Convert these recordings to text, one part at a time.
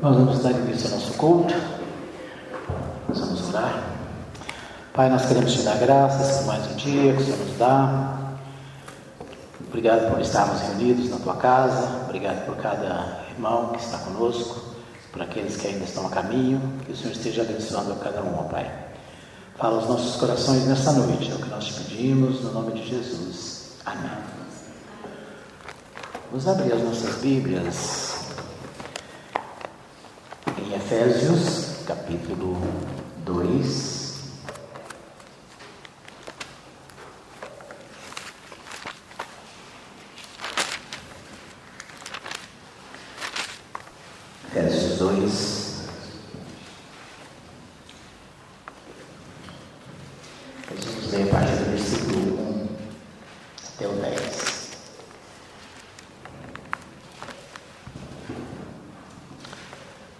Nós vamos dar início ao nosso culto. Nós vamos orar. Pai, nós queremos te dar graças por mais um dia que o Senhor nos dá. Obrigado por estarmos reunidos na tua casa. Obrigado por cada irmão que está conosco, por aqueles que ainda estão a caminho. Que o Senhor esteja abençoando a cada um, ó Pai. Fala aos nossos corações nesta noite, é o que nós te pedimos, no nome de Jesus. Amém. Vamos abrir as nossas Bíblias Efésios, capítulo 2. Efésios 2. Nós vamos ler a partir do versículo 1 até o 10.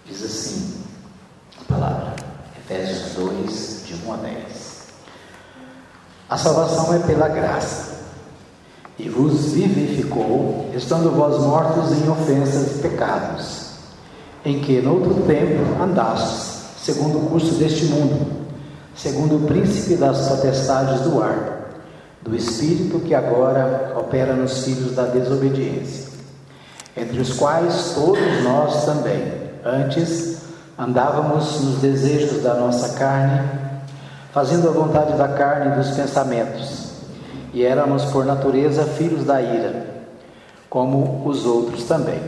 Diz assim a palavra, Efésios 2, de 1 a 10. A salvação é pela graça, e vos vivificou, estando vós mortos em ofensas e pecados, em que, noutro tempo, andastes, segundo o curso deste mundo, segundo o príncipe das potestades do ar, do espírito que agora opera nos filhos da desobediência, entre os quais todos nós também, antes, andávamos nos desejos da nossa carne, fazendo a vontade da carne e dos pensamentos, e éramos por natureza filhos da ira, como os outros também.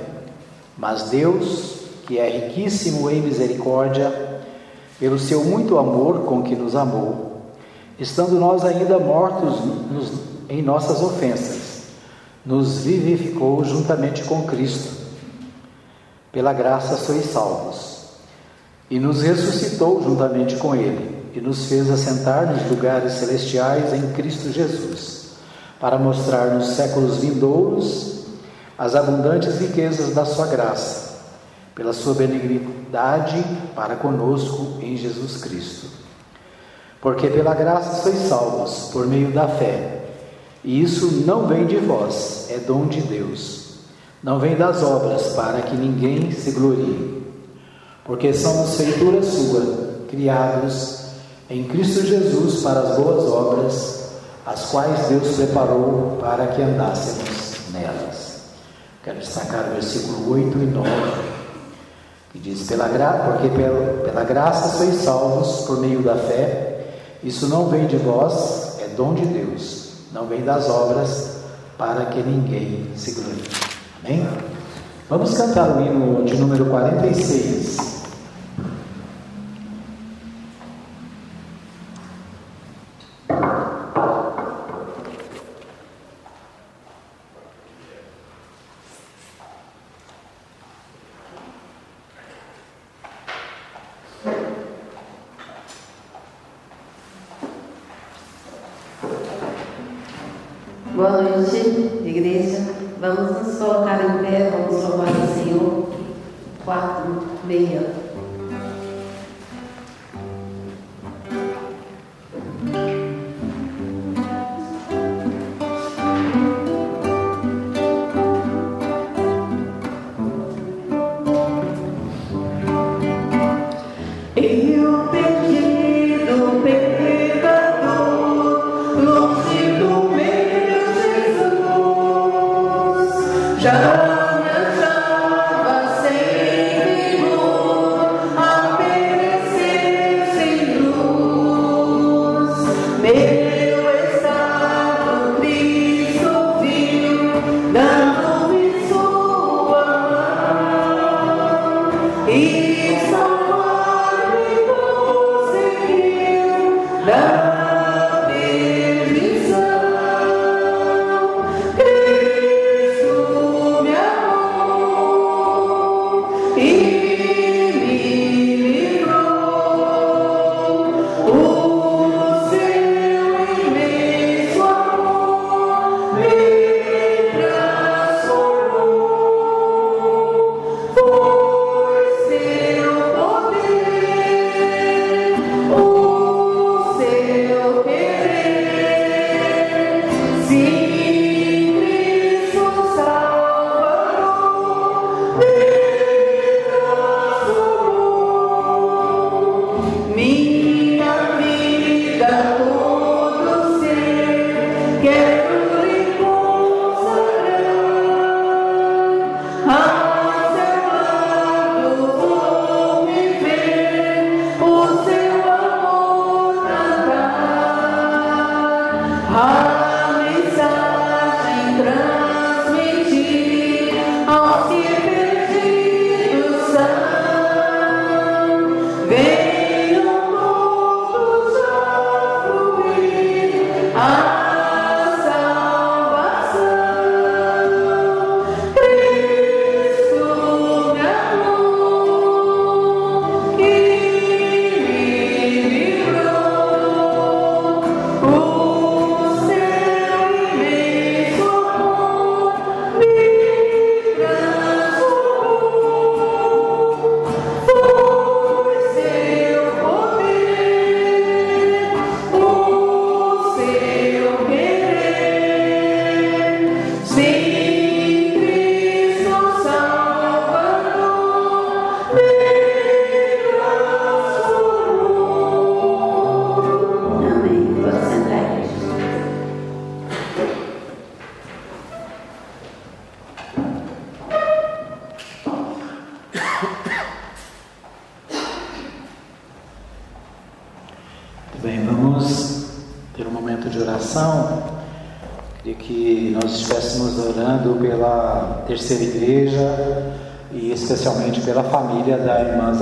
Mas Deus, que é riquíssimo em misericórdia, pelo seu muito amor com que nos amou, estando nós ainda mortos nos, em nossas ofensas, nos vivificou juntamente com Cristo. Pela graça sois salvos. E nos ressuscitou juntamente com Ele, e nos fez assentar nos lugares celestiais em Cristo Jesus, para mostrar nos séculos vindouros as abundantes riquezas da Sua graça pela sua benignidade para conosco em Jesus Cristo. Porque pela graça sois salvos por meio da fé. E isso não vem de vós, é dom de Deus. Não vem das obras, para que ninguém se glorie. Porque somos feitura sua, criados em Cristo Jesus para as boas obras, as quais Deus preparou para que andássemos nelas. Quero destacar o versículo 8 e 9 que diz: pela gra... Porque pela, pela graça sois salvos por meio da fé, isso não vem de vós, é dom de Deus, não vem das obras, para que ninguém se glorie. Amém? Vamos cantar o hino de número 46.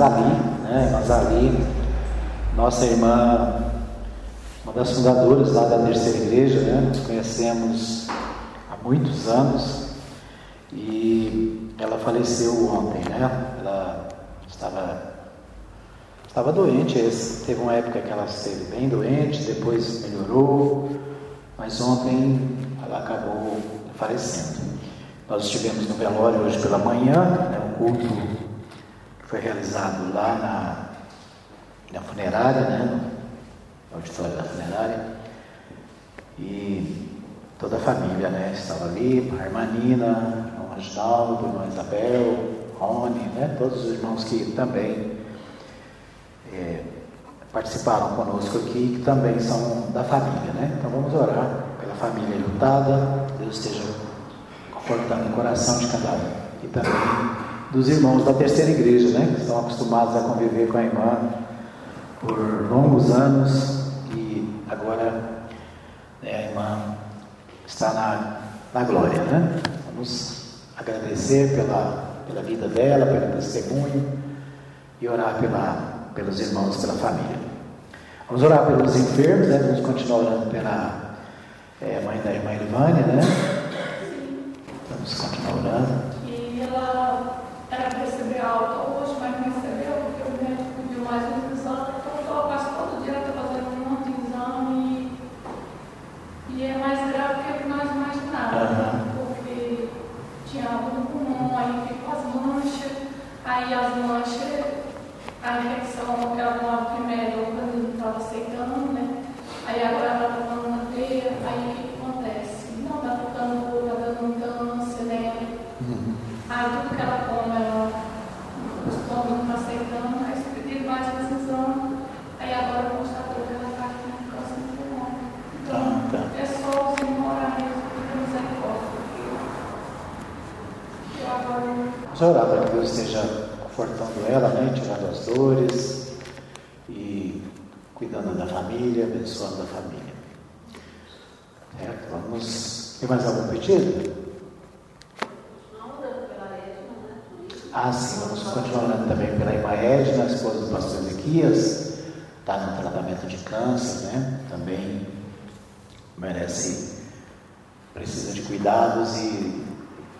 Da irmã Zali, né? Nossa irmã, uma das fundadoras lá da terceira igreja, né? Nos conhecemos há muitos anos e ela faleceu ontem, né? Ela estava estava doente, teve uma época que ela esteve bem doente, depois melhorou, mas ontem ela acabou falecendo. Nós estivemos no velório hoje pela manhã, né, um culto foi realizado lá na, na funerária, né, no auditório da funerária, e toda a família né, estava ali, a irmã Nina, o Reginaldo, irmã Isabel, Rony, né, todos os irmãos que também é, participaram conosco aqui, que também são da família, né? Então vamos orar pela família lutada, Deus esteja confortando o coração de cada um. E também dos irmãos da terceira igreja, né? Que estão acostumados a conviver com a irmã por longos anos e agora né, a irmã está na, na glória, né? Vamos agradecer pela, pela vida dela, pelo testemunho e orar pela pelos irmãos, pela família. Vamos orar pelos enfermos, né? Vamos continuar orando pela é, mãe da irmã Ilvânia, né? Vamos continuar orando. Alta hoje, mas não recebeu, porque o médico pediu mais uma pessoa, então quase todo dia ela está fazendo um monte de exame e, e é mais grave do que nós imaginávamos, porque tinha algo no pulmão, aí ficou as manchas, aí as manchas, a infecção que ela tomava primeiro, quando não estava aceitando, né? Aí agora ela está tomando uma teia, aí o que, acontece? Não, está ficando, está dando câncer, né? Aí tudo que ela, o estômago não está aceitando, aí se pedir mais decisão, aí agora constatou que ela está com câncer no pulmão. Então, Ah, tá. é só o Senhor orar mesmo, porque misericórdia. porque Eu agora Vamos orar para que Deus esteja confortando ela, né? Tirando as dores e cuidando da família, abençoando a família. Certo? Vamos. Tem mais algum pedido? Ah, sim, vamos continuar orando também pela irmã Edna, esposa do pastor Ezequias, está no tratamento de câncer, né? Também merece, precisa de cuidados e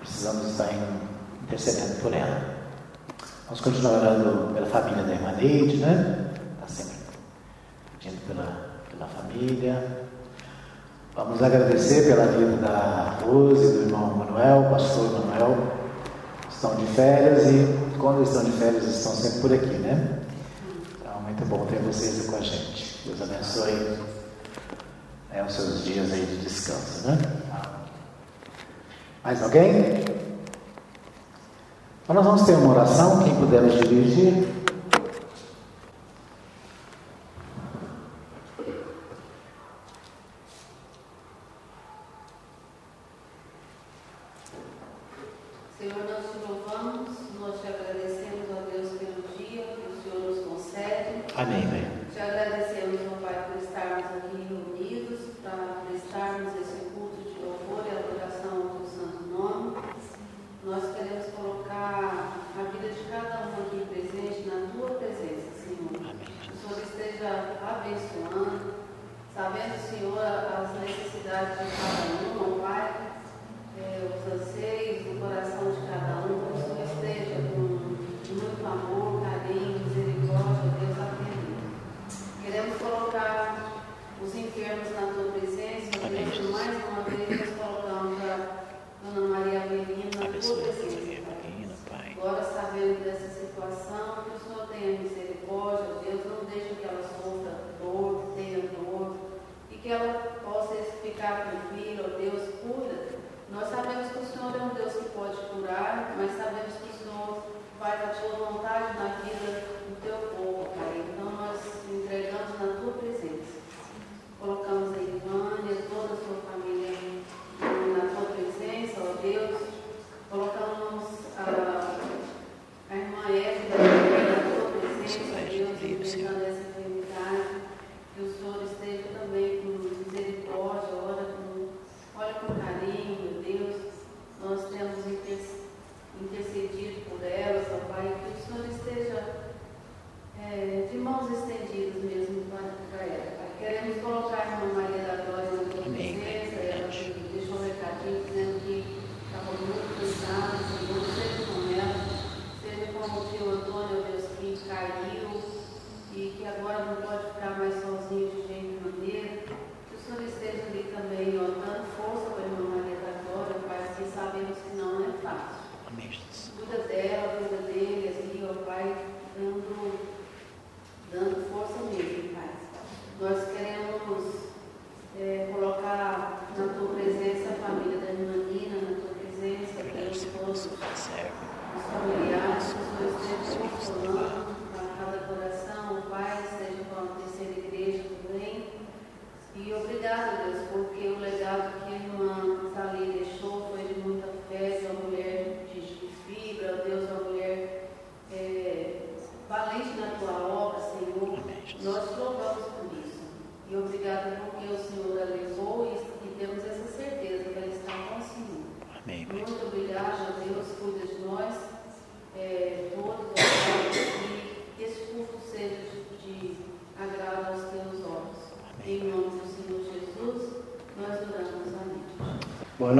precisamos estar em- intercedendo por ela. Vamos continuar orando pela família da irmã Neide, né? Está sempre pedindo pela, pela família. Vamos agradecer pela vida da Rose do irmão Manuel, pastor Manuel. Estão de férias e quando estão de férias estão sempre por aqui, né? Então, muito bom ter vocês aí com a gente. Deus abençoe né, os seus dias aí de descanso, né? Mais alguém? Então nós vamos ter uma oração, quem puder nos dirigir. Senhor, nós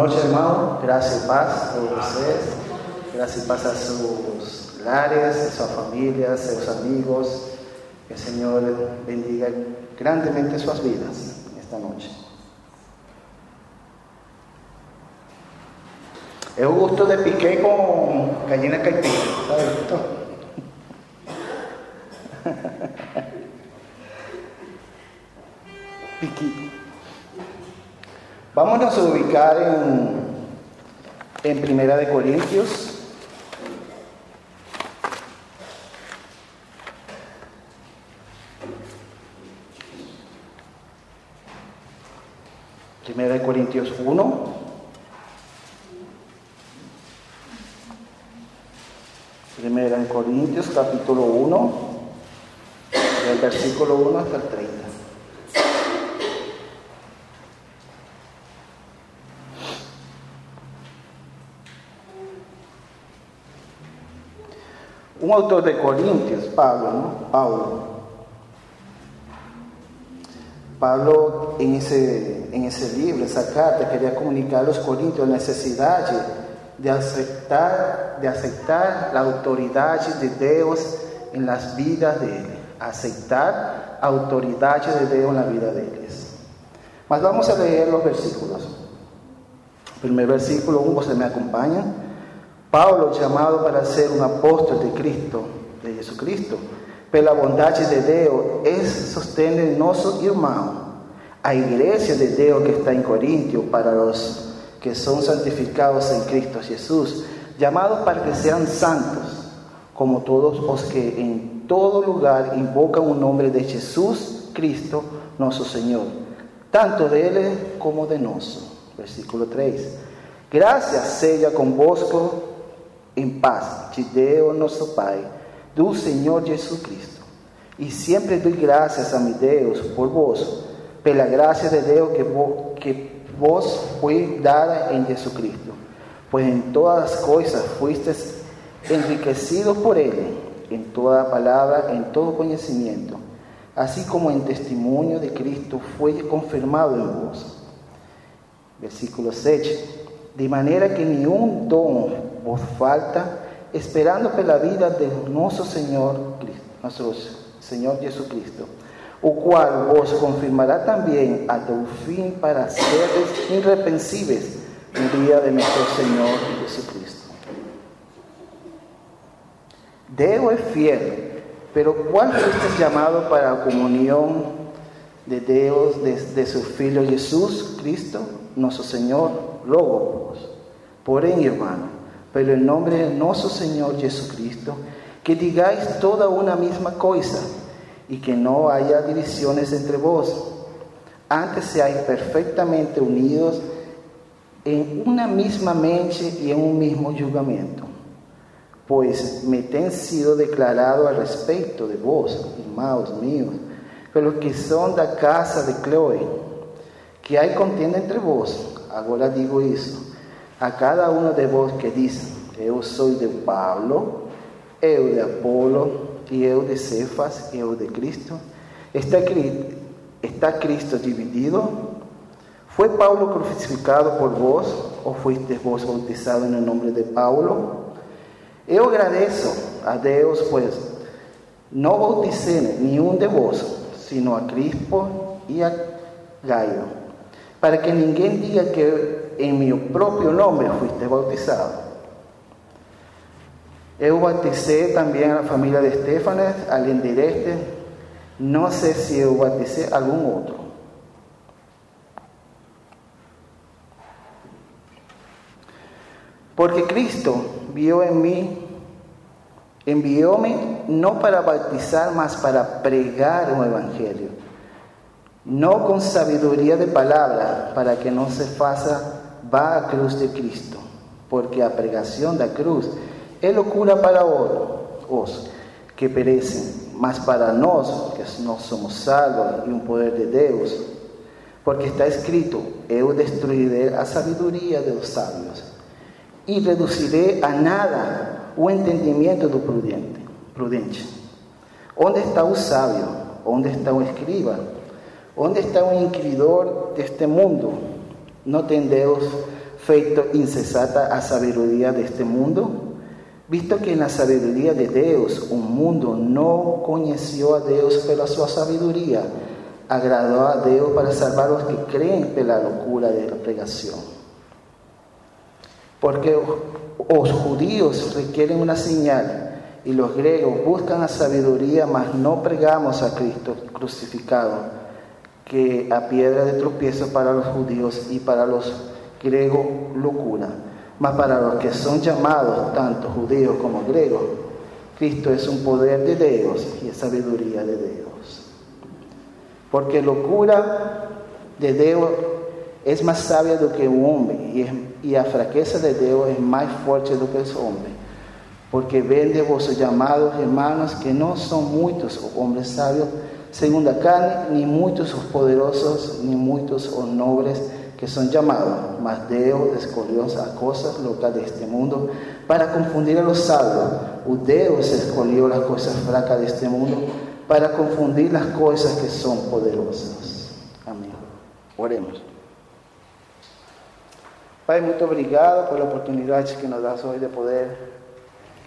Boa noite, irmão. Graça e paz a vocês. Graça e paz a seus lares, a sua família, a seus amigos. Que o Senhor bendiga grandemente suas vidas esta noite. Eu gosto de piqué com gallina caipira, en, en Primera de Corintios. Primera de Corintios 1. Primera de Corintios capítulo 1, del versículo 1 hasta el 30. Un autor de Corintios, Pablo, ¿no? Pablo. Pablo en ese, en ese libro, esa carta, quería comunicar a los corintios la necesidad de aceptar, de aceptar la autoridad de Dios en las vidas de él. Aceptar autoridad de Dios en la vida de ellos. Mas vamos a leer los versículos. Primer versículo 1, se me acompañan. Paulo, chamado para ser um apóstolo de Cristo, de Jesucristo, pela bondade de Deus, é sostene nosso irmão, a igreja de Deus que está em Coríntio, para os que são santificados em Cristo Jesus, chamados para que sejam santos, como todos os que em todo lugar invocam o nome de Jesus Cristo, nosso Senhor, tanto dele como de nós. Versículo 3. Graças seja convosco em paz de Deus nosso Pai, do Senhor Jesus Cristo. E sempre dou graças a meu Deus por vós, pela graça de Deus que vos, que vos foi dada em Jesus Cristo. Pois em todas as coisas fuistes enriquecidos por Ele, em toda palavra, em todo conhecimento, assim como em testemunho de Cristo foi confirmado em vós. Versículo 7. De maneira que nenhum dom vos falta, esperando pela vida de nosso Senhor nosso Senhor Jesucristo, o qual vos confirmará também até o fim para seres irrepreensíveis no dia de nosso Senhor Jesucristo. Deus é fiel, pero qual fuiste chamado para a comunhão de Deus, de, de seu Filho Jesus Cristo, nosso Senhor, logo vos. Porém, irmão, pelo nome de nosso Senhor Jesucristo, que digáis toda uma mesma coisa e que não haya divisiones entre vós. Antes seáis perfectamente unidos em uma mesma mente e em um mesmo julgamento. Pois me tem sido declarado a respeito de vós, irmãos míos, pelos que são da casa de Chloe, que há contenda entre vós. Agora digo isso a cada um de vós que diz: Eu sou de Paulo, eu de Apolo, e eu de Cefas, eu de Cristo. Está, está Cristo dividido? Foi Paulo crucificado por vós, ou fuiste vós bautizado no nome de Paulo? Eu agradeço a Deus, pois não bauticei nenhum de vós, sino a Crispo e a Gaio, para que ninguém diga que em meu próprio nome fuiste bautizado. Eu batizei também a família de Estefanes, de este, não sei se eu batizei algum outro. Porque Cristo vio em mim, enviou-me não para bautizar, mas para pregar o Evangelho. Não com sabedoria de palavra, para que não se faça vá a cruz de Cristo, porque a pregação da cruz é loucura para os que perecem, mas para nós, que nós somos salvos e um poder de Deus, porque está escrito: Eu destruiré a sabedoria dos sábios e reduziré a nada o entendimento do prudente. prudente. Onde está o sábio? Onde está o escriba? Onde está o inquiridor deste mundo? Não tem Deus feito insensata a sabedoria deste mundo? Visto que na sabedoria de Deus o mundo não conheceu a Deus pela sua sabedoria, agradou a Deus para salvar os que creem pela loucura da pregação. Porque os judíos requerem uma señal e os gregos buscan a sabedoria, mas não pregamos a Cristo crucificado, que a piedra de tropiezo para os judíos e para os gregos locura mas para los que son llamados, tanto judíos como griegos, Cristo es un poder de Dios y sabiduría de Dios. Porque locura de Dios es más sabia do que un hombre y, es, y a fraqueza de Dios es más fuerte do que el hombre. Porque vende vos llamados hermanos que no son muchos hombres sabios según la carne, ni muchos os poderosos, ni muchos os nobles, que son llamados, mas Deus escolheu as coisas locas deste mundo para confundir a los sabios. O Deus escolheu as coisas fracas deste mundo para confundir as coisas que são poderosas. Amém. Oremos. Pai, muito obrigado pela oportunidade que nos das hoje de poder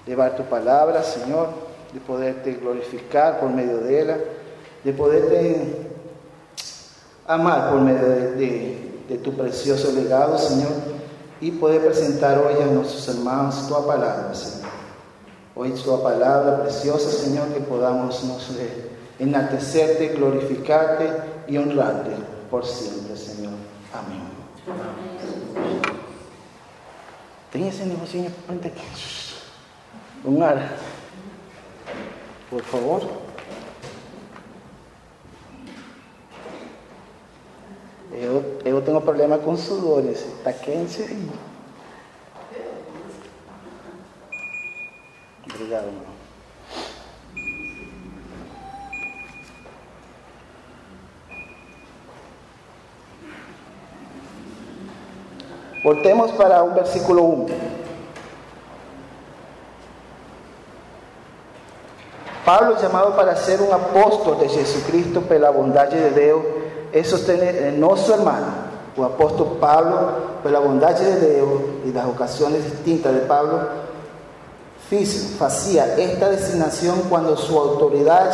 levar tu palavra, Senhor, de poder te glorificar por meio dela, de poder te amar por meio de, de tu precioso legado, Señor, y poder presentar hoy a nuestros hermanos tu palabra, Señor. Hoy tu palabra preciosa, Señor, que podamos nos enaltecerte, glorificarte y honrarte por siempre, Señor. Amén. Tenha esse negocinho frente aqui. Un ar. Por favor. Eu, eu tenho problema com sudores. Está quente. Obrigado. Voltemos para um versículo 1. Pablo, chamado para ser um apóstolo de Jesucristo pela bondade de Deus, es sostener en nuestro hermano, el apóstol Pablo, por la bondad de Dios y las ocasiones distintas de Pablo, hacía esta designación cuando su autoridad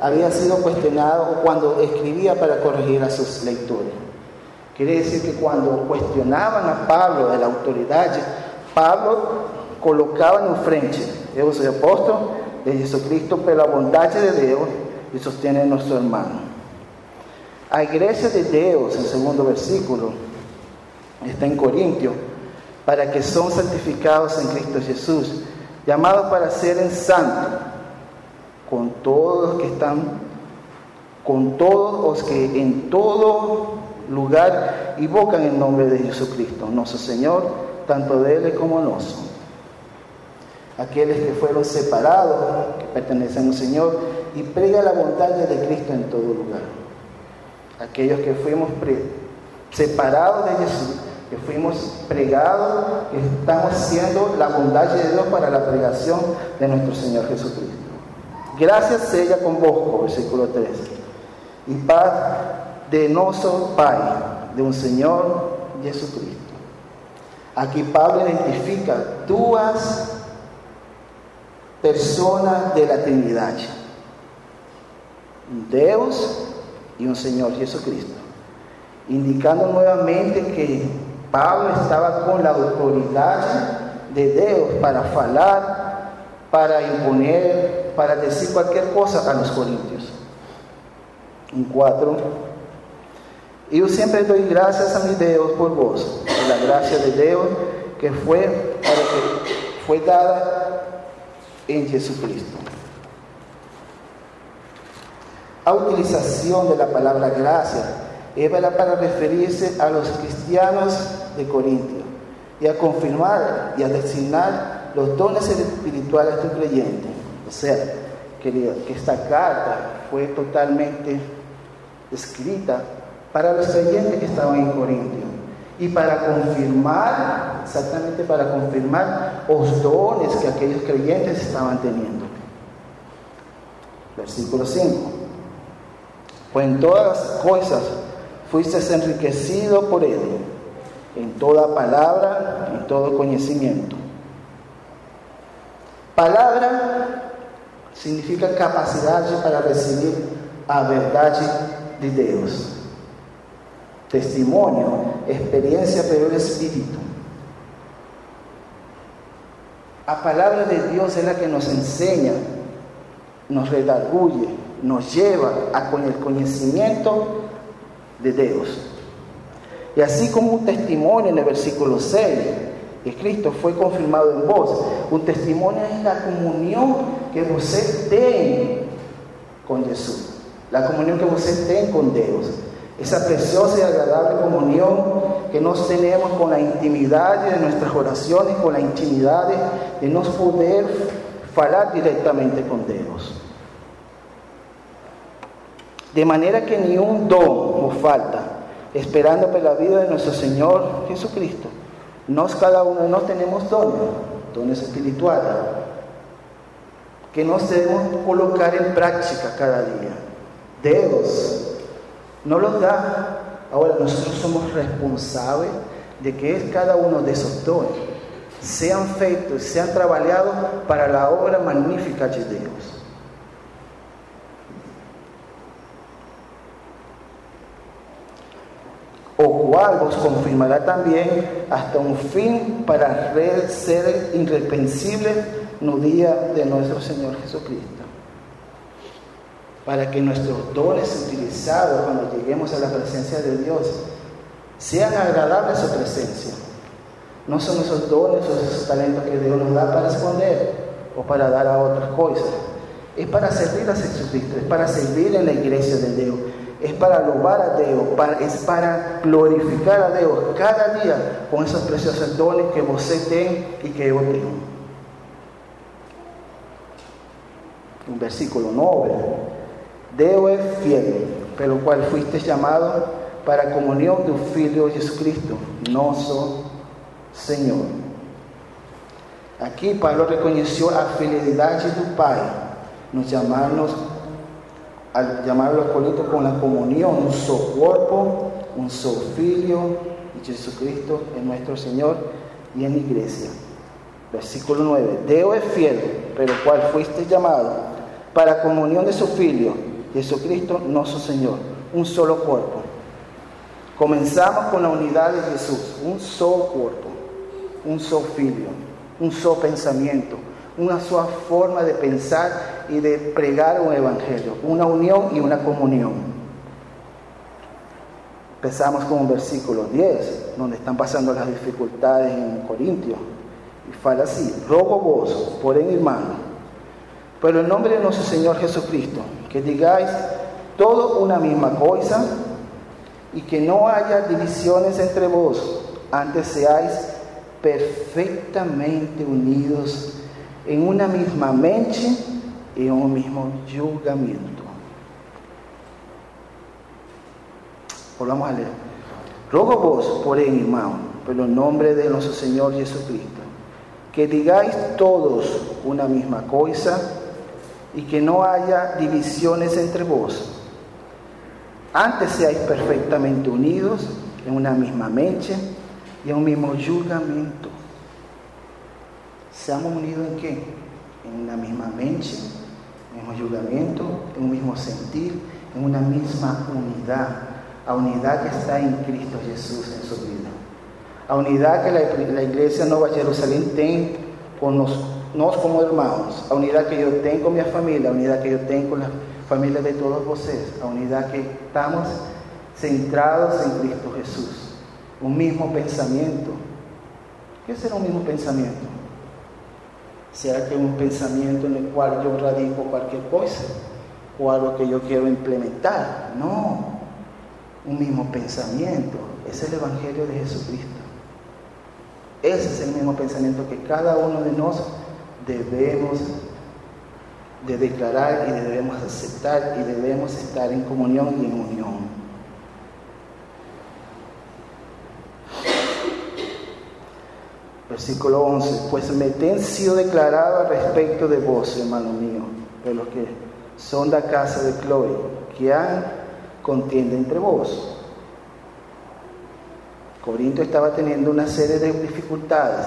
había sido cuestionada o cuando escribía para corregir a sus lectores. Quiere decir que cuando cuestionaban a Pablo de la autoridad, Pablo colocaba en frente, yo soy apóstol de Jesucristo por la bondad de Dios y sostiene a nuestro hermano. A igreja de Deus, em segundo versículo, está em Coríntio, para que são santificados em Cristo Jesus, chamados para serem santos, com todos que estão, com todos os que em todo lugar invocam o nome de Jesucristo, nosso Senhor, tanto dele como nosso. Aqueles que foram separados, que pertenecem ao Senhor, e prega a vontade de Cristo em todo lugar aquellos que fuimos separados de Jesús, que fuimos pregados, que estamos haciendo la bondad de Dios para la pregación de nuestro Señor Jesucristo. Gracias sea con vos, versículo 3. Y paz de nuestro Padre, de un Señor Jesucristo. Aquí Pablo identifica dos personas de la Trinidad. Deus y un Señor Jesucristo, indicando nuevamente que Pablo estaba con la autoridad de Dios para hablar, para imponer, para decir cualquier cosa a los corintios. En cuatro, yo siempre doy gracias a mi Dios por vos, por la gracia de Dios que fue, para que fue dada en Jesucristo. La utilización de la palabra gracia es para referirse a los cristianos de Corintio y a confirmar y a designar los dones espirituales del creyente. O sea, que esta carta fue totalmente escrita para los creyentes que estaban en Corintio y para confirmar, exactamente para confirmar los dones que aquellos creyentes estaban teniendo. Versículo 5. Pues en todas las cosas fuiste enriquecido por él, en toda palabra, en todo conocimiento. Palabra significa capacidad para recibir a verdad de Dios. Testimonio, experiencia pelo Espíritu. A palabra de Dios es la que nos enseña, nos redarguye, nos lleva a con el conocimiento de Dios. Y así como un testimonio en el versículo 6, que Cristo fue confirmado en vos, un testimonio es la comunión que usted tiene con Jesús, la comunión que usted tiene con Dios, esa preciosa y agradable comunión que nos tenemos con la intimidad de nuestras oraciones, con la intimidad de nos poder hablar directamente con Dios. De manera que ni un don nos falta, esperando por la vida de nuestro Señor Jesucristo. Nos cada uno no tenemos dones, dones espirituales, que nos debemos colocar en práctica cada día. Dios no los da. Ahora nosotros somos responsables de que cada uno de esos dones sean feitos, sean trabajados para la obra magnífica de Dios. Cual vos confirmará también hasta un fin para ser irreprensible no día de nuestro Señor Jesucristo. Para que nuestros dones utilizados cuando lleguemos a la presencia de Dios sean agradables a su presencia. No son esos dones o esos talentos que Dios nos da para esconder o para dar a otras cosas. Es para servir a Jesucristo, es para servir en la iglesia de Dios es para alabar a Dios, es para glorificar a Dios cada día con esos preciosos dones que usted tiene y que yo tengo. Un versículo 9. Dios es fiel, pero cual fuiste llamado para comunión de un Filho Jesucristo, nuestro Señor. Aquí Pablo reconoció la fidelidad de tu Padre, nos llamarnos al llamar a los Corintios con la comunión, un solo cuerpo, un solo filio, y Jesucristo es nuestro Señor y en la iglesia. Versículo 9. Dios es fiel, pero cual fuiste llamado para comunión de su filio, Jesucristo nuestro Señor, un solo cuerpo. Comenzamos con la unidad de Jesús, un solo cuerpo, un solo filio, un solo pensamiento, una sola forma de pensar y de pregar un evangelio, una unión y una comunión. Empezamos con un versículo 10, donde están pasando las dificultades en Corintios. Y fala así, rogo vos, por en hermano, por el nombre de nuestro Señor Jesucristo, que digáis todo una misma cosa y que no haya divisiones entre vos, antes seáis perfectamente unidos en una misma mente y en un mismo julgamento. Volvamos a leer. Rogo vos, por él, hermano, por el nombre de nuestro Señor Jesucristo, que digáis todos una misma cosa y que no haya divisiones entre vos. Antes seáis perfectamente unidos en una misma mente y en un mismo julgamento. Seamos unidos en qué? En una misma mente, en un mismo julgamento, en un mismo sentir, en una misma unidad. A unidad que está en Cristo Jesús en su vida. A unidad que la, la iglesia Nueva Jerusalén tiene con nosotros como hermanos. A unidad que yo tengo con mi familia, a unidad que yo tengo con la familia de todos ustedes. A unidad que estamos centrados en Cristo Jesús. Un mismo pensamiento. ¿Qué será un mismo pensamiento? ¿Será que un pensamiento en el cual yo radico cualquier cosa o algo que yo quiero implementar? No, un mismo pensamiento. Es el Evangelio de Jesucristo. Ese es el mismo pensamiento que cada uno de nosotros debemos de declarar y debemos aceptar y debemos estar en comunión y en unión. Versículo 11, pues me ten sido declarado al respecto de vos, hermano mío, de los que son de la casa de Chloe, que han contienda entre vos. Corinto estaba teniendo una serie de dificultades.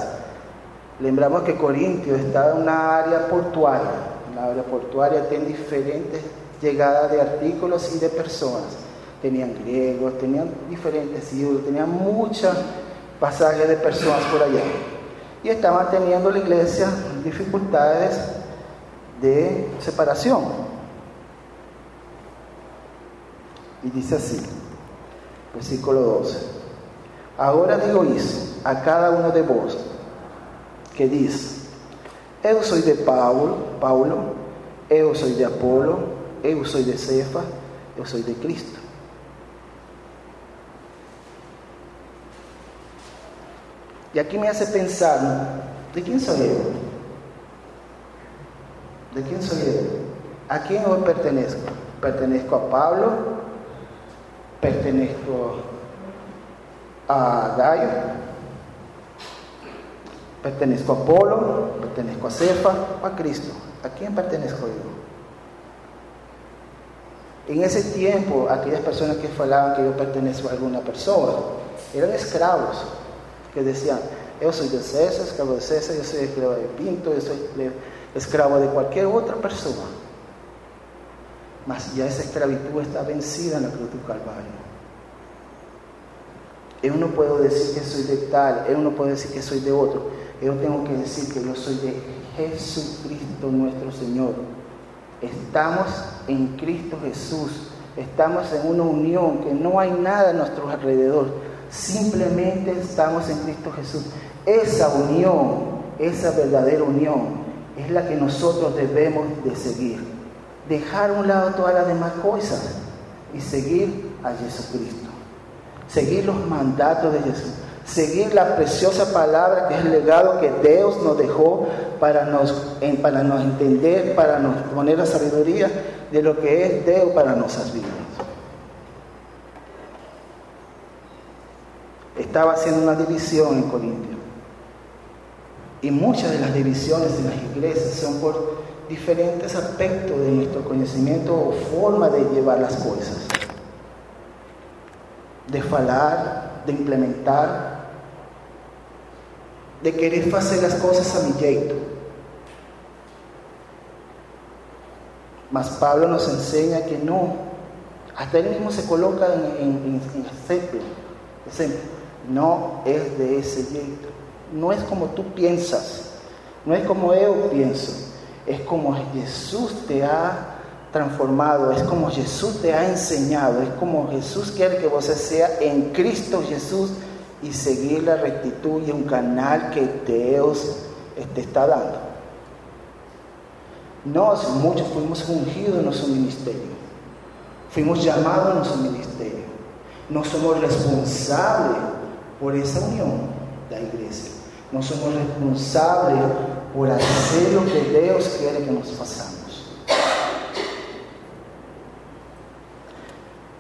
Lembramos que Corintio estaba en una área portuaria. La área portuaria tiene diferentes llegadas de artículos y de personas. Tenían griegos, tenían diferentes judíos, tenían muchas pasajes de personas por allá. Y estaban teniendo la iglesia dificultades de separación. Y dice así, versículo 12. Ahora digo a cada uno de vos que dice, yo soy de Paulo, Paulo, yo soy de Apolo, yo soy de Cefa, yo soy de Cristo. Y aquí me hace pensar, ¿de quién soy yo? ¿De quién soy yo? ¿A quién hoy pertenezco? ¿Pertenezco a Pablo? ¿Pertenezco a Gallo? ¿Pertenezco a Apolo? ¿Pertenezco a Cefa o a Cristo? ¿A quién pertenezco yo? En ese tiempo, aquellas personas que falaban que yo pertenezco a alguna persona eran esclavos que decían, yo soy de César, esclavo de César, yo soy esclavo de Pinto, yo soy esclavo de cualquier otra persona. Mas ya esa esclavitud está vencida en la cruz del Calvario. Yo no puedo decir que soy de tal, yo no puedo decir que soy de otro. Yo tengo que decir que yo soy de Jesucristo nuestro Señor. Estamos en Cristo Jesús. Estamos en una unión que no hay nada a nuestro alrededor. Simplemente estamos en Cristo Jesús. Esa unión, esa verdadera unión, es la que nosotros debemos de seguir. Dejar a un lado todas las demás cosas y seguir a Jesucristo. Seguir los mandatos de Jesús. Seguir la preciosa palabra que es el legado que Dios nos dejó para nos, para nos entender, para nos poner la sabiduría de lo que es Dios para nuestras vidas. Estaba haciendo una división en Corintio. Y muchas de las divisiones en las iglesias son por diferentes aspectos de nuestro conocimiento o forma de llevar las cosas. De falar, de implementar, de querer hacer las cosas a mi jeito. Mas Pablo nos enseña que no. Hasta él mismo se coloca en, en, en, ejemplo. ejemplo. No es de ese jeito. No es como tú piensas. No es como yo pienso. Es como Jesús te ha transformado. Es como Jesús te ha enseñado. Es como Jesús quiere que vos sea en Cristo Jesús y seguir la rectitud y un canal que Dios te está dando. Nos, muchos fuimos ungidos en nuestro ministerio. Fuimos llamados en nuestro ministerio. No somos responsables por esa unión la iglesia. No somos responsables por hacer lo que Dios quiere que nos pasamos.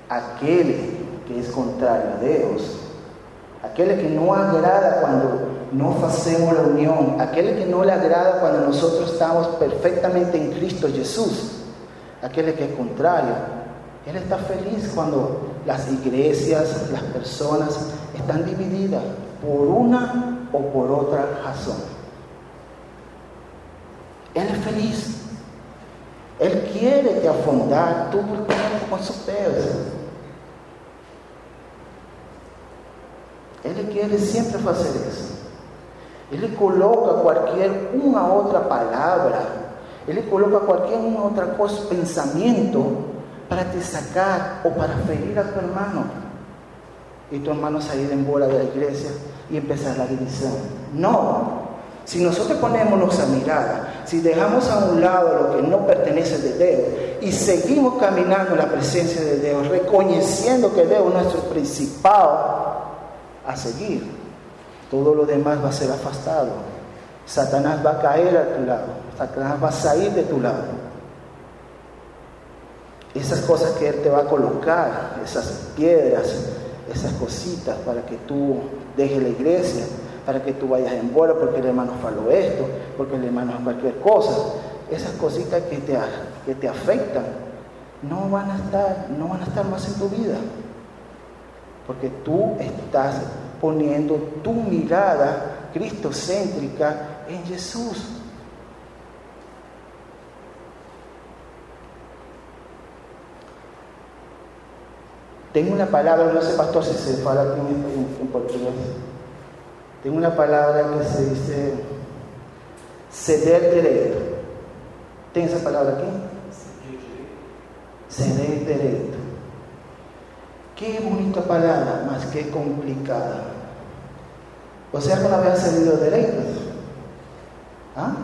Aquel que es contrario a Dios, aquel que no agrada cuando no hacemos la unión, aquel que no le agrada cuando nosotros estamos perfectamente en Cristo Jesús, aquel que es contrario, él está feliz cuando las iglesias, las personas están divididas por una o por otra razón. Él es feliz. Él quiere te afundar tú con sus pies. Él quiere siempre hacer eso. Él coloca cualquier una otra palabra, Él coloca cualquier una otra cosa, pensamiento para te sacar o para ferir a tu hermano. Y tu hermano salir en bola de la iglesia y empezar la división. No. Si nosotros ponemos nuestra mirada, si dejamos a un lado lo que no pertenece de Dios y seguimos caminando en la presencia de Dios, reconociendo que Dios es nuestro principal a seguir, todo lo demás va a ser afastado. Satanás va a caer a tu lado, Satanás va a salir de tu lado. esas cosas que Él te va a colocar, esas piedras, esas cositas para que tú dejes la iglesia, para que tú vayas en bola porque el hermano faló esto, porque el hermano cualquier cosa. Esas cositas que te, que te afectan no van a estar, no van a estar más en tu vida. Porque tú estás poniendo tu mirada cristocéntrica en Jesús. Tengo una palabra, no sé pastor si se fala aquí en, portugués. Tengo una palabra que se dice ceder derecho. ¿Tiene esa palabra aquí? Ceder derecho. Qué bonita palabra, más que complicada. ¿Você alguna vez ha cedido derechos? ¿Ah?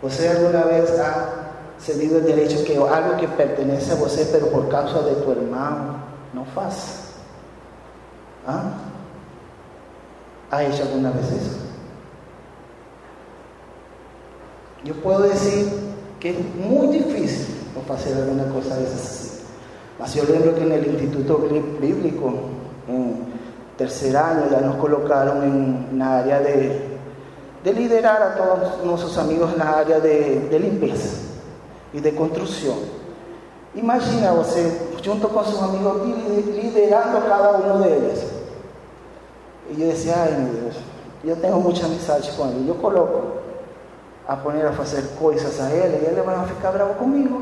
¿Você alguna vez ha cedido el derecho que algo que pertenece a você, pero por causa de tu hermano, no faz. ¿Ah? ¿Ha hecho alguna vez eso? Yo puedo decir que es muy difícil hacer alguna cosa de esas así. Mas yo lembro que en el Instituto Bíblico, en tercer año, ya nos colocaron en la área de, de liderar a todos nuestros amigos en la área de limpieza y de construcción. Imagina você, junto con sus amigos, liderando cada uno de ellos. Y yo decía, ay mi Dios, yo tengo mucha amistad con él. Yo coloco a poner a hacer cosas a él y él va a ficar bravo conmigo.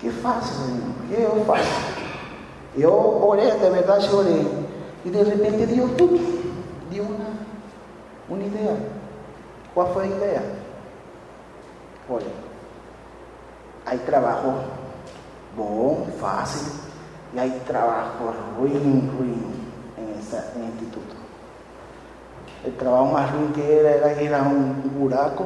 ¿Qué faço, Senhor? ¿Qué yo faço? Yo oré, de verdad lloré. Y de repente Dios dio una, una idea. ¿Cuál fue la idea? Olha, hay trabajo bon, fácil, y hay trabajo ruin, ruin en, ese instituto. El trabajo más ruin que era era ir a un buraco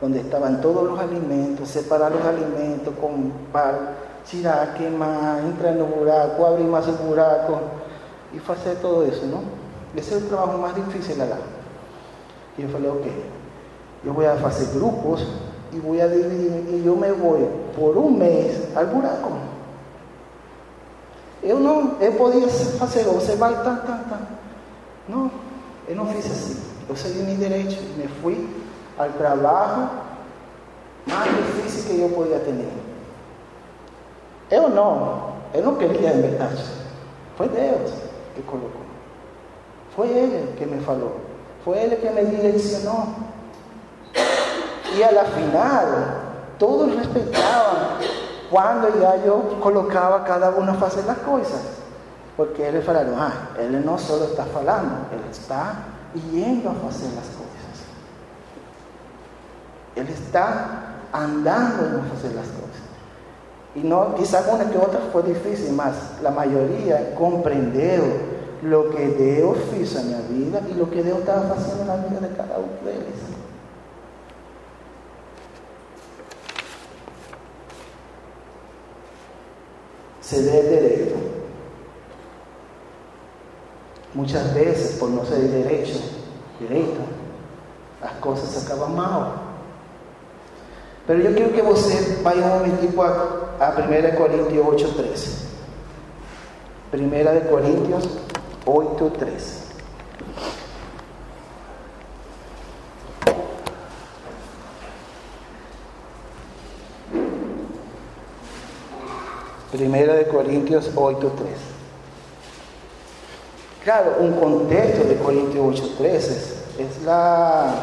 donde estaban todos los alimentos, separar los alimentos con pal, tirar, quemar, entrar en el buraco, abrir más el buraco y hacer todo eso, ¿no? Ese es el trabajo más difícil acá. Y yo falei, ok, yo voy a hacer grupos y voy a dividir y yo me voy por un mes al buraco. Eu não, eu podia fazer, você vai tan, tan, tan. Não, eu não fiz assim. Eu segui meu direito, me fui ao trabalho mais difícil que eu podia ter. Eu não, eu não queria em verdade. Foi Deus que colocou. Foi Ele que me falou. Foi Ele que me direcionou. Y a la final, todos respetaban cuando ya yo colocaba cada uno a hacer las cosas. Porque él falaron, ah, él no solo está falando, él está yendo a hacer las cosas. Él está andando en hacer las cosas. Y no, quizás una que otra fue difícil, más la mayoría comprendió lo que Dios hizo en mi vida y lo que Dios estaba haciendo en la vida de cada uno de ellos. Ceder derecho. Muchas veces, por no ser derecho, derecho, las cosas acaban mal. Pero yo quiero que você vaya un momentico a, a 1 Corintios 8.13. 1 Corintios 8.13. Primera de Corintios 8.3. Claro, un contexto de Corintios 8.13 es la,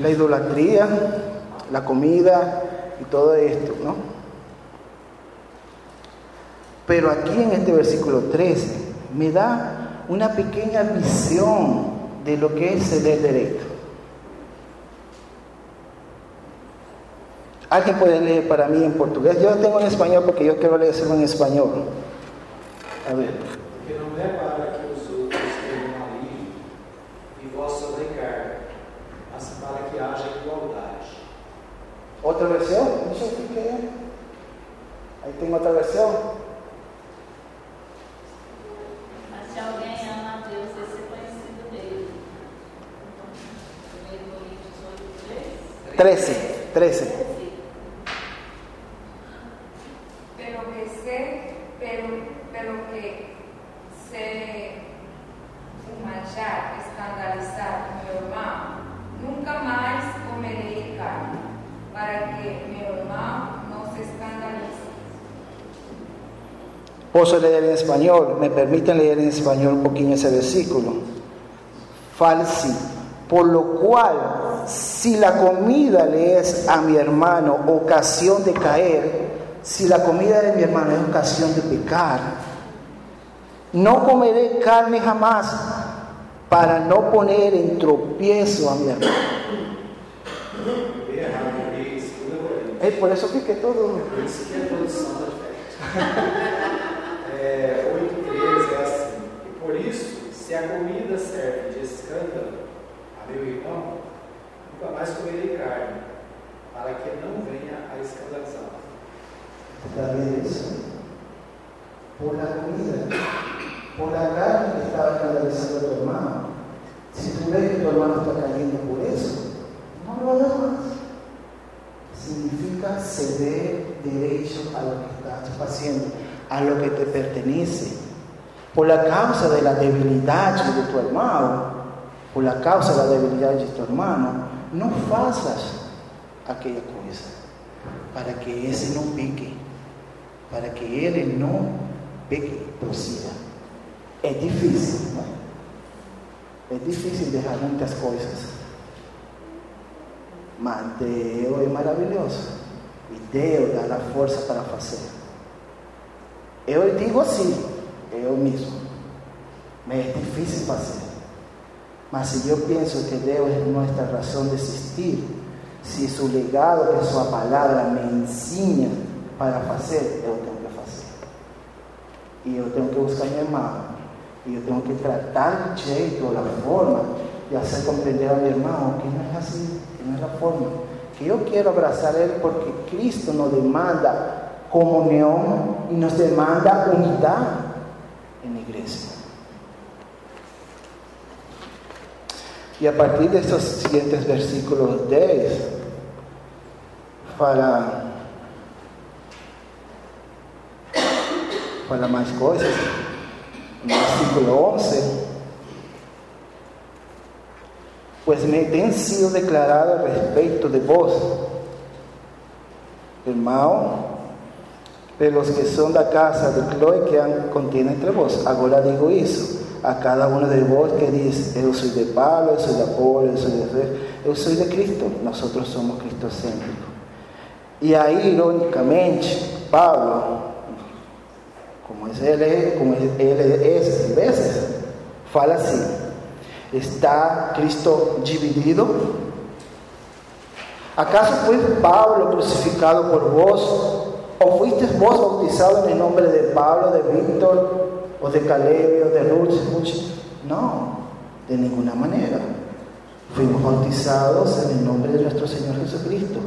la idolatría, la comida y todo esto, ¿no? Pero aquí en este versículo 13 me da una pequeña visión de lo que es el derecho. ¿Alguien puede leer para mí en portugués? Yo lo tengo en español porque yo quiero leerlo en español. A ver. Porque não é para que os outros tenham alívio e vós sobrecarga, mas para que haja igualdade. ¿Otra versión? Deixa eu ficar. Aí tem outra versão? Mas se alguém ama a Deus, esse é conhecido dele. 1 Coríntios 8, 13. 13. 13. Puedo leer en español, me permiten leer en español un poquito ese versículo. Falsi. Por lo cual, si la comida le es a mi hermano ocasión de caer, si la comida de mi hermano es ocasión de pecar, no comeré carne jamás para no poner en tropiezo a mi hermano. Bem errado, eu li 2 Coríntios. É por que que todo. é diferente. É, 8.13 é assim. E por isso, se a comida serve de escândalo a meu irmão, nunca mais comerei carne, para que não venha a escandalizá-lo. Está bien eso. Por la comida, por la carne que estaba escandalizando a tu hermano. Si tú que tu hermano está cayendo por eso, no lo hagas más. Significa ceder derecho a lo que estás haciendo, a lo que te pertenece. Por la causa de la debilidad de tu hermano, por la causa de la debilidad de tu hermano, no hagas aquella cosa para que ese no pique para que él no peque, prosiga. Es difícil, ¿no? Es difícil dejar muchas cosas. Mas Deus é maravilhoso. E Deus dá a força para fazer. Eu digo assim, eu mesmo. Mas é difícil fazer. Mas se eu penso que Deus é nossa razão de existir, se seu legado, que sua palavra me ensina para fazer, eu tenho que fazer. E eu tenho que buscar meu irmão. E eu tenho que tratar do jeito, da forma, de fazer compreender a meu irmão que não é assim, que não é a forma. Que eu quero abraçar ele porque Cristo nos demanda comunhão e nos demanda unidade na igreja. E a partir desses seguintes versículos 10, fala para mais coisas. No versículo 11. Pues me tem sido declarado a respeito de vos, irmão, pelos que são da casa de Chloe que han contiene entre vos. Agora digo isso a cada um de vos que diz: Eu sou de Paulo, eu sou de Apolo, eu sou de Fe, eu sou de Cristo. Nós somos cristocêntricos. E aí, ironicamente, Paulo como es él, como él es, veces, fala así, ¿está Cristo dividido? ¿Acaso fue Pablo crucificado por vos? ¿O fuiste vos bautizado en el nombre de Pablo, de Víctor, o de Caleb, o de Ruth? No, de ninguna manera. Fuimos bautizados en el nombre de nuestro Señor Jesucristo.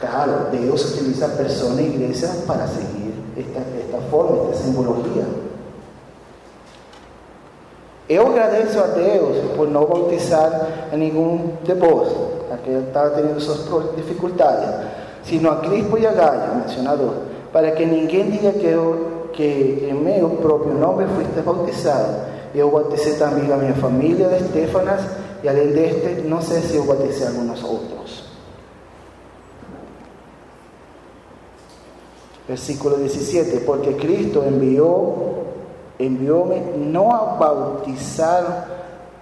Claro, Dios utiliza personas e iglesia para seguir esta, esta forma, esta simbología. Eu agradeço a Deus por não bautizar a nenhum de vós, a que estava tendo suas dificuldades, sino a Crispo e a Gaia, mencionador, para que ninguém diga que que em meu próprio nome fuiste bautizado. Eu batizei também a minha família de Estefanas, e além deste, não sei se eu batizei alguns outros. Versículo 17, porque Cristo envió, envióme no a bautizar,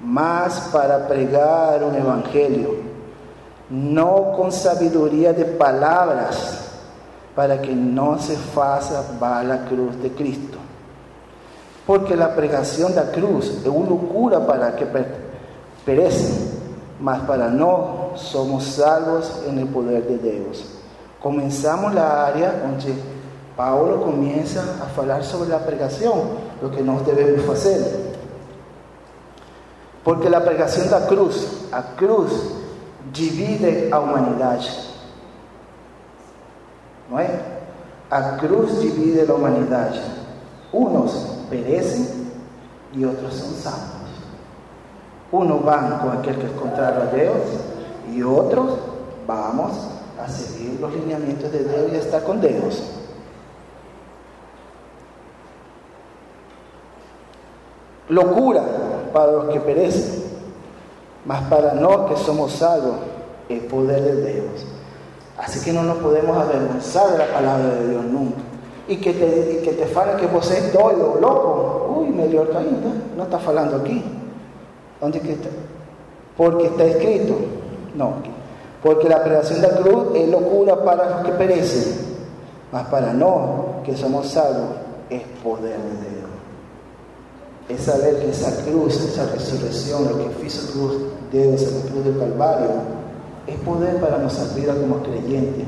mas para pregar un evangelio, no con sabiduría de palabras, para que no se faça la cruz de Cristo. Porque la pregación de la cruz es una locura para que perecen, mas para no somos salvos en el poder de Dios. Comenzamos la área donde Paulo comienza a falar sobre la pregación, lo que nós devemos fazer. Porque a pregação da cruz, a cruz divide a humanidade. Não é? A cruz divide a humanidade. Uns perecem e outros são salvos. Unos van com aquele que é contrário a Deus e outros vamos a seguir os lineamentos de Deus e estar com Deus. locura para los que perecen, mas para nosotros que somos salvos, el poder de Dios. Así que no nos podemos avergonzar de la palabra de Dios nunca, e que te, e que te que você é doido, louco, ui, melhor tá ainda, não está falando. Onde que está? Porque está escrito, não, porque a pregação da cruz é loucura para os que perecem, mas para nós que somos salvos é poder de Deus. Es saber que esa cruz, esa resurrección, lo que hizo cruz, Dios en la cruz del Calvario, es poder para nuestras vidas como creyentes,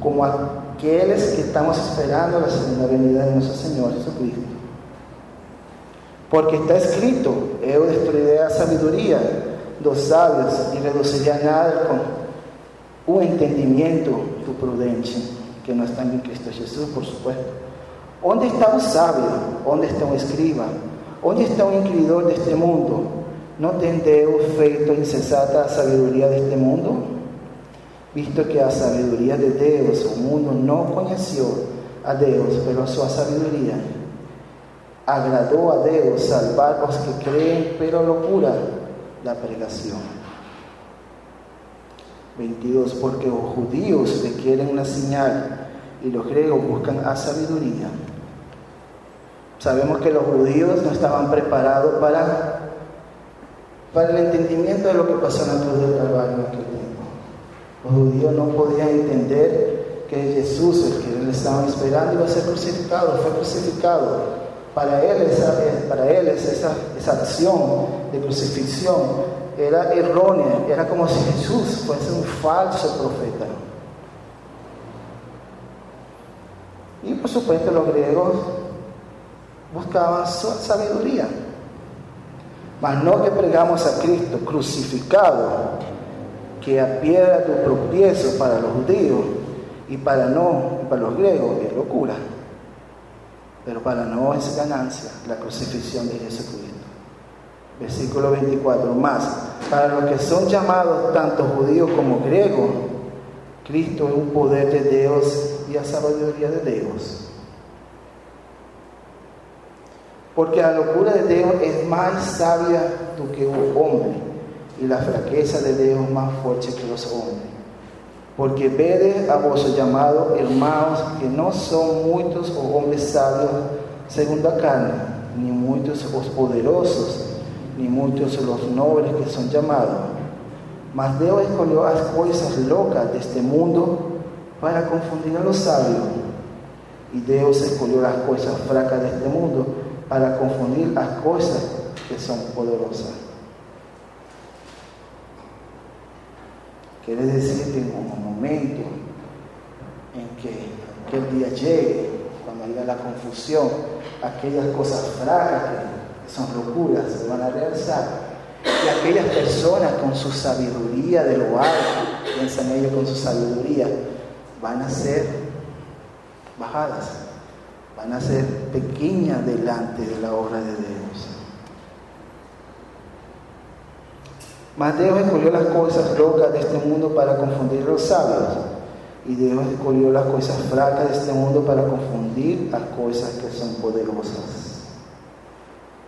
como aquellos que estamos esperando la segunda venida de nuestro Señor Jesucristo. Porque está escrito, yo destruiré la sabiduría dos sabios y reduciré a nada con un entendimiento tu prudencia, que no está en Cristo Jesús, por supuesto. ¿Dónde está un sabio? ¿Dónde está un escriba? Onde está o inquiridor deste mundo? Não tem Deus feito insensata a sabedoria deste mundo? Visto que a sabedoria de Deus, o mundo não conheceu a Deus pela sua sabedoria. Agradou a Deus salvar os que creem pela loucura da pregação. 22. Porque os judíos requerem uma señal e os gregos buscam a sabedoria. Sabemos que los judíos no estaban preparados para, para el entendimiento de lo que pasó en la cruz del Calvario en aquel tiempo. Los judíos no podían entender que Jesús, el que él estaban esperando, iba a ser crucificado, fue crucificado. Para él esa, para él esa, esa acción de crucifixión era errónea, era como si Jesús fuese un falso profeta. Y por supuesto los griegos buscaban sabiduría. Mas no que pregamos a Cristo crucificado, que a piedra tu tropiezo para los judíos y para no, para los griegos es locura. Pero para no es ganancia la crucifixión de Jesucristo. Versículo 24. Más, para los que son llamados tanto judíos como griegos, Cristo es un poder de Dios y la sabiduría de Dios. Porque la locura de Dios es más sabia do que o hombre, y la fraqueza de Dios más fuerte que los hombres. Porque vede a vos llamados hermanos que no son muchos os hombres sabios segundo a carne, ni muchos os poderosos, ni muchos los nobles que son llamados. Mas Deus escolheu as coisas locas deste mundo para confundir a los sabios. E Deus escolheu as coisas fracas deste mundo para confundir las cosas que son poderosas. Quiere decir que en un momento en que aquel día llegue, cuando haya la confusión, aquellas cosas fracas que son locuras se van a realizar. Y aquellas personas con su sabiduría de lo alto, piensan ellos con su sabiduría, van a ser bajadas van a ser pequeñas delante de la obra de Dios. Dios escogió las cosas locas de este mundo para confundir los sabios. Y Dios escogió las cosas fracas de este mundo para confundir las cosas que son poderosas.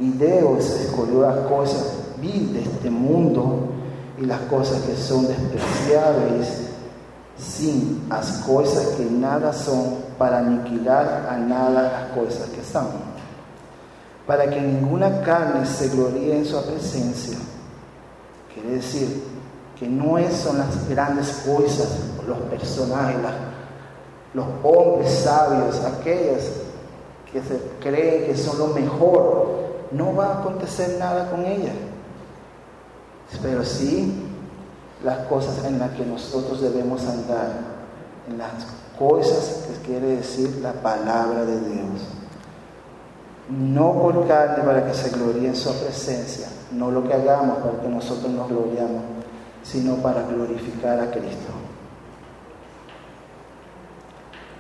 Y Dios escogió las cosas vil de este mundo y las cosas que son despreciables sin las cosas que nada son para aniquilar a nada las cosas que son, para que ninguna carne se gloríe en su presencia. Quiere decir que no son las grandes cosas, los personajes, los hombres sabios, aquellos que se creen que son lo mejor, no va a acontecer nada con ellas. Pero sí las cosas en las que nosotros debemos andar, en las cosas que quiere decir la palabra de Dios. No por carne para que se gloríe en su presencia, no lo que hagamos para que nosotros nos gloriamos, sino para glorificar a Cristo.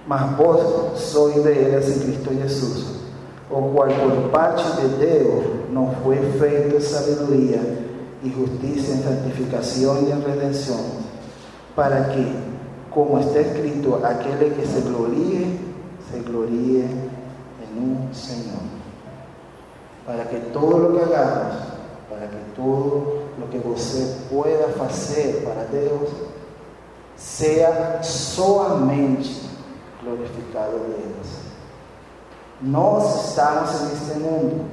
Mas vos sois de Él en Cristo Jesús, o cual por parte de Dios no fue feito sabiduría y justicia en santificación y en redención, para que, como está escrito, aquel que se gloríe, se gloríe en un Señor. Para que todo lo que hagamos, para que todo lo que usted pueda hacer para Dios, sea solamente glorificado de Dios. Nos estamos en este mundo,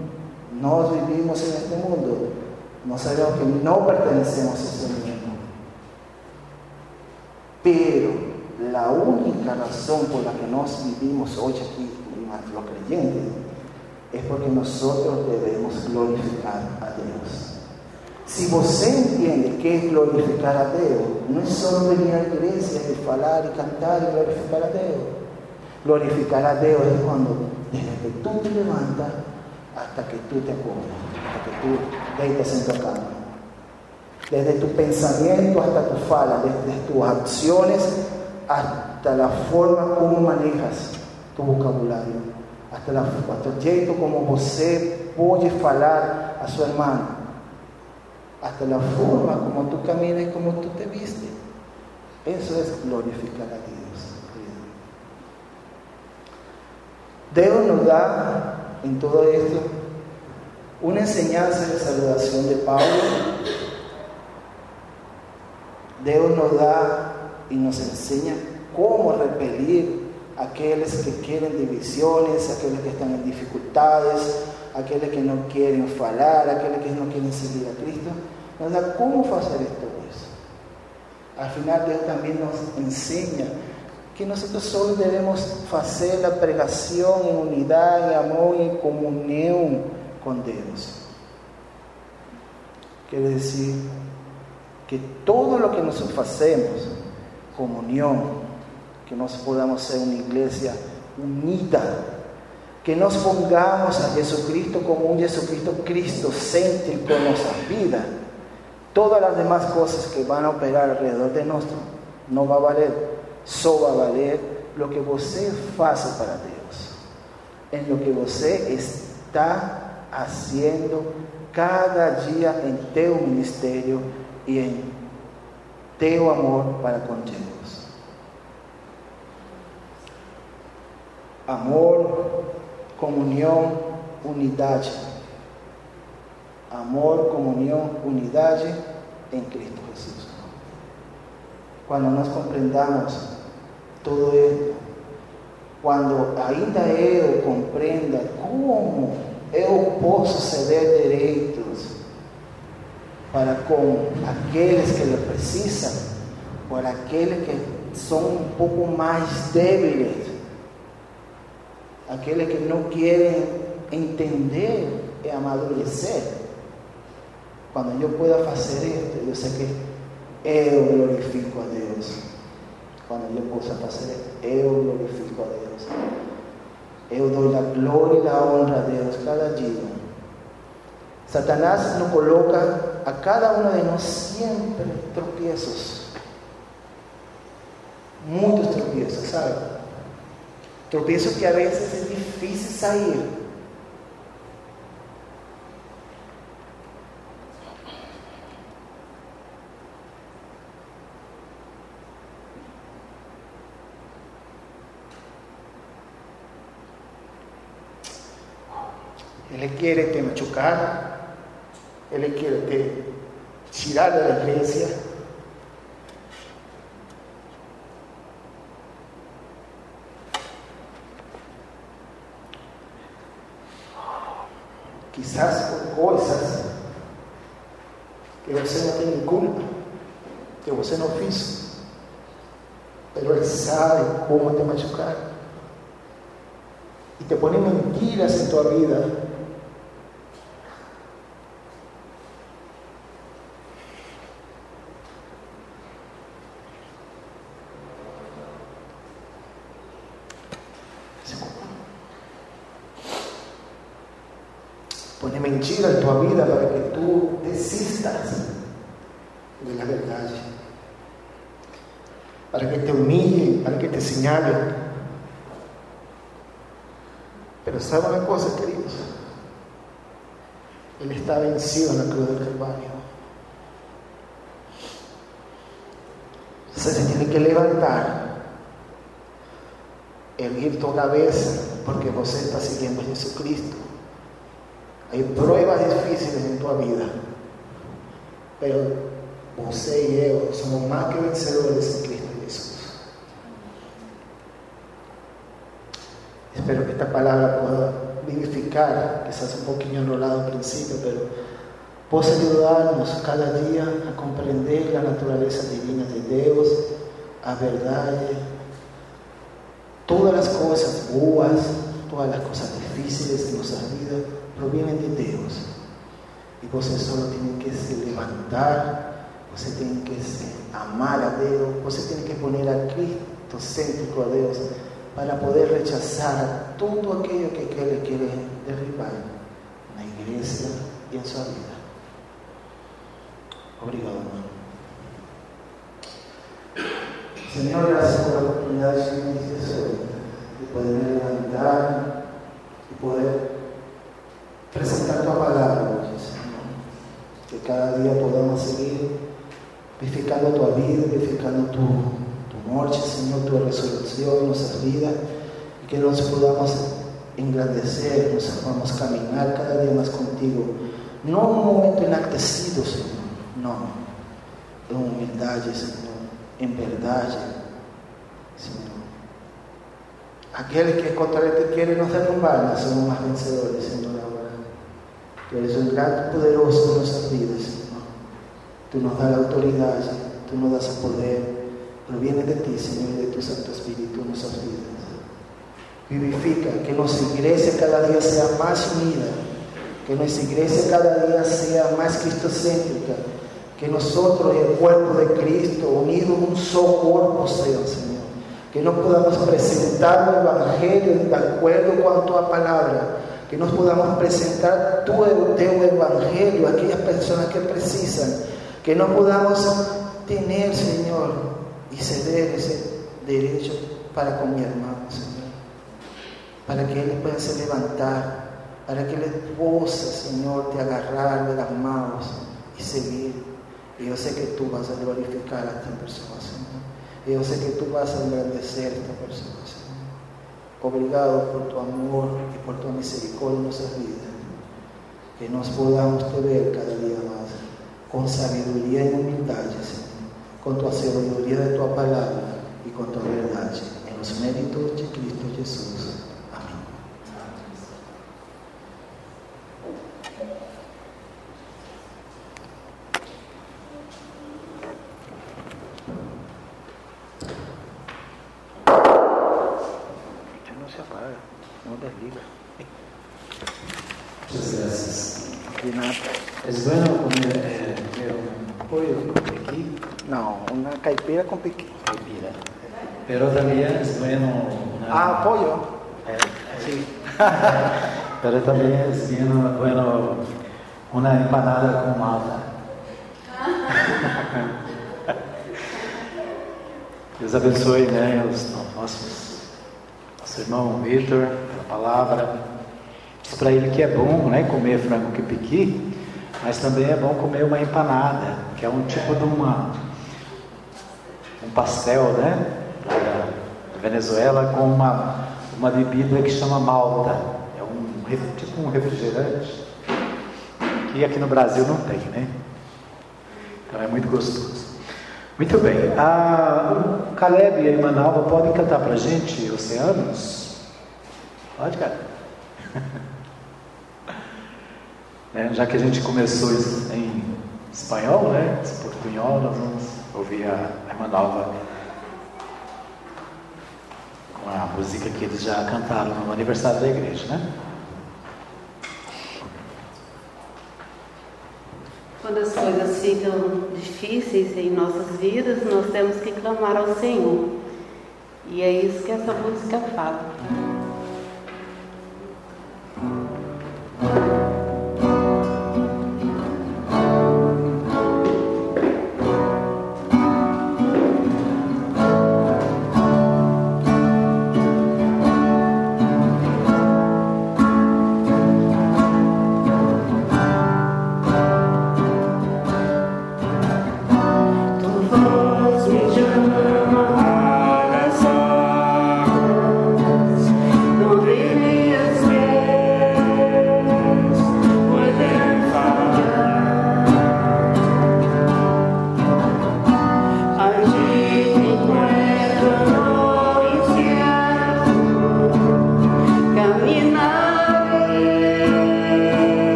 nos vivimos en este mundo, no sabemos que no pertenecemos a este mundo. Pero la única razón por la que nos vivimos hoy aquí, los creyentes, es porque nosotros debemos glorificar a Dios. Si você entiende que es glorificar a Deus, no es solo venir a la iglesia y falar y cantar y glorificar a Deus. Glorificar a Deus es cuando desde que tú te levantas hasta que tú te acuerdas, hasta que tú deitas en tu cama. Desde tu pensamiento hasta tu fala, desde tus acciones hasta la forma como manejas tu vocabulario, hasta, el jeito como você pode falar a su hermano hasta la forma como tú caminas y como tú te vistes. Eso es glorificar a Dios. Dios nos da en todo esto una enseñanza de saludación de Pablo. Dios nos da y nos enseña cómo repelir a aquellos que quieren divisiones, a aquellos que están en dificultades, aquellos que no quieren falar, aquellos que no quieren seguir a Cristo, nos da cómo hacer esto. Al final Dios también nos enseña que nosotros solo debemos hacer la pregación en unidad, en amor y en comunión con Dios. Quiere decir que todo lo que nosotros hacemos, comunión, que nos podamos ser una iglesia unida, que nos pongamos a Jesucristo como un Jesucristo Cristo céntrico en nuestras vidas. Todas las demás cosas que van a operar alrededor de nosotros no va a valer. Solo va a valer lo que usted hace para Dios. En lo que usted está haciendo cada día en tu ministerio y en tu amor para con Dios. Amor, comunhão, unidade. Amor, comunhão, unidade em Cristo Jesus. Quando nós compreendamos todo isso, quando ainda eu compreenda como eu posso ceder direitos para com aqueles que lhe precisam, por aqueles que são um pouco mais débiles, aquellos que no quieren entender y amadurecer. Cuando yo pueda hacer esto, yo sé que yo glorifico a Dios. Cuando yo pueda hacer esto, yo glorifico a Dios. Yo doy la gloria y la honra a Dios cada día. Satanás nos coloca a cada uno de nosotros siempre tropiezos. Muchos tropiezos, ¿sabes? Tropiezo que a veces es difícil salir. Él quiere te machucar, Él quiere te tirar de la iglesia, quizás por cosas que você não tem culpa, que você não fez, mas Ele sabe como te machucar e te põe mentiras em tua vida. Pone mentira en tu vida para que tú desistas de la verdad. Para que te humillen, para que te señalen. Pero sabe una cosa, queridos. Él está vencido en la cruz del Calvario. Se tiene que levantar, erguir tu cabeza, porque vos estás siguiendo a Jesucristo. Hay pruebas difíciles en tu vida, pero você y yo somos más que vencedores en Cristo Jesús. Espero que esta palabra pueda vivificar, quizás un poquillo enrolado al principio, pero possa ayudarnos cada día a comprender la naturaleza divina de Dios, a verdad, todas las cosas boas, todas las cosas difíciles de nuestra vida provienen de Dios. Y você solo tiene que se levantar, você tiene que amar a Dios, você tiene que poner a Cristo céntrico a Dios para poder rechazar todo aquello que Él quiere derribar en la iglesia y en su vida. Obrigado, hermano. Señor, gracias por la oportunidad de de poder levantar y poder presentar tu palabra. Que cada día podamos seguir vivificando tu vida, vivificando tu, Señor, tu resurrección en nuestras vidas y que nos podamos engrandecer, nos podamos caminar cada día más contigo. No en un momento enaltecido, Señor, no, en humildad, Señor, en verdad, Señor. Aquel que contra él te quiere nos derrumbar, somos más vencedores, Señor, ahora. Tú eres un gran poderoso de nuestras vidas, Señor. Tú nos das la autoridad, tú nos das el poder, proviene de ti, Señor, y de tu Santo Espíritu nuestras vidas. Vivifica, que nuestra iglesia cada día sea más unida, que nuestra iglesia cada día sea más cristocéntrica, que nosotros, el cuerpo de Cristo, unidos en un solo cuerpo, sea, Señor que nos podamos presentar el Evangelio de acuerdo con tu palabra, que nos podamos presentar tu, Evangelio a aquellas personas que precisan, que no podamos tener, Señor, y ceder ese derecho para con mi hermano, Señor, para que Él pueda se levantar, para que Él pueda, Señor, te agarrar de las manos y seguir. Y yo sé que tú vas a glorificar a esta persona, Señor. Yo sé que tú vas a engrandecer a esta persona, Señor. Obrigado por tu amor y por tu misericordia en nuestras vidas. Que nos podamos te ver cada día más con sabiduría y humildad, Señor. Con tu sabiduría de tu palabra y con tu verdad. En los méritos de Cristo Jesús. Pero también es bien bueno empanada con malta. Deus abençoe né, os nossos, nosso irmão Vitor, pela palavra. Diz para ele que é bom né, comer frango que piqui, mas também é bom comer uma empanada, que é um tipo de uma, um pastel né, da Venezuela com uma, uma bebida que chama malta. É tipo um refrigerante, que aqui no Brasil não tem, né? Então é muito gostoso. Muito bem. Ah, o Caleb e a irmã podem cantar para a gente Oceanos? Pode, cara. Né, já que a gente começou em espanhol, né? Esse portunhol, nós vamos ouvir a a irmã com a música que eles já cantaram no aniversário da igreja, né? Quando as coisas ficam difíceis em nossas vidas, nós temos que clamar ao Senhor. E é isso que essa música fala.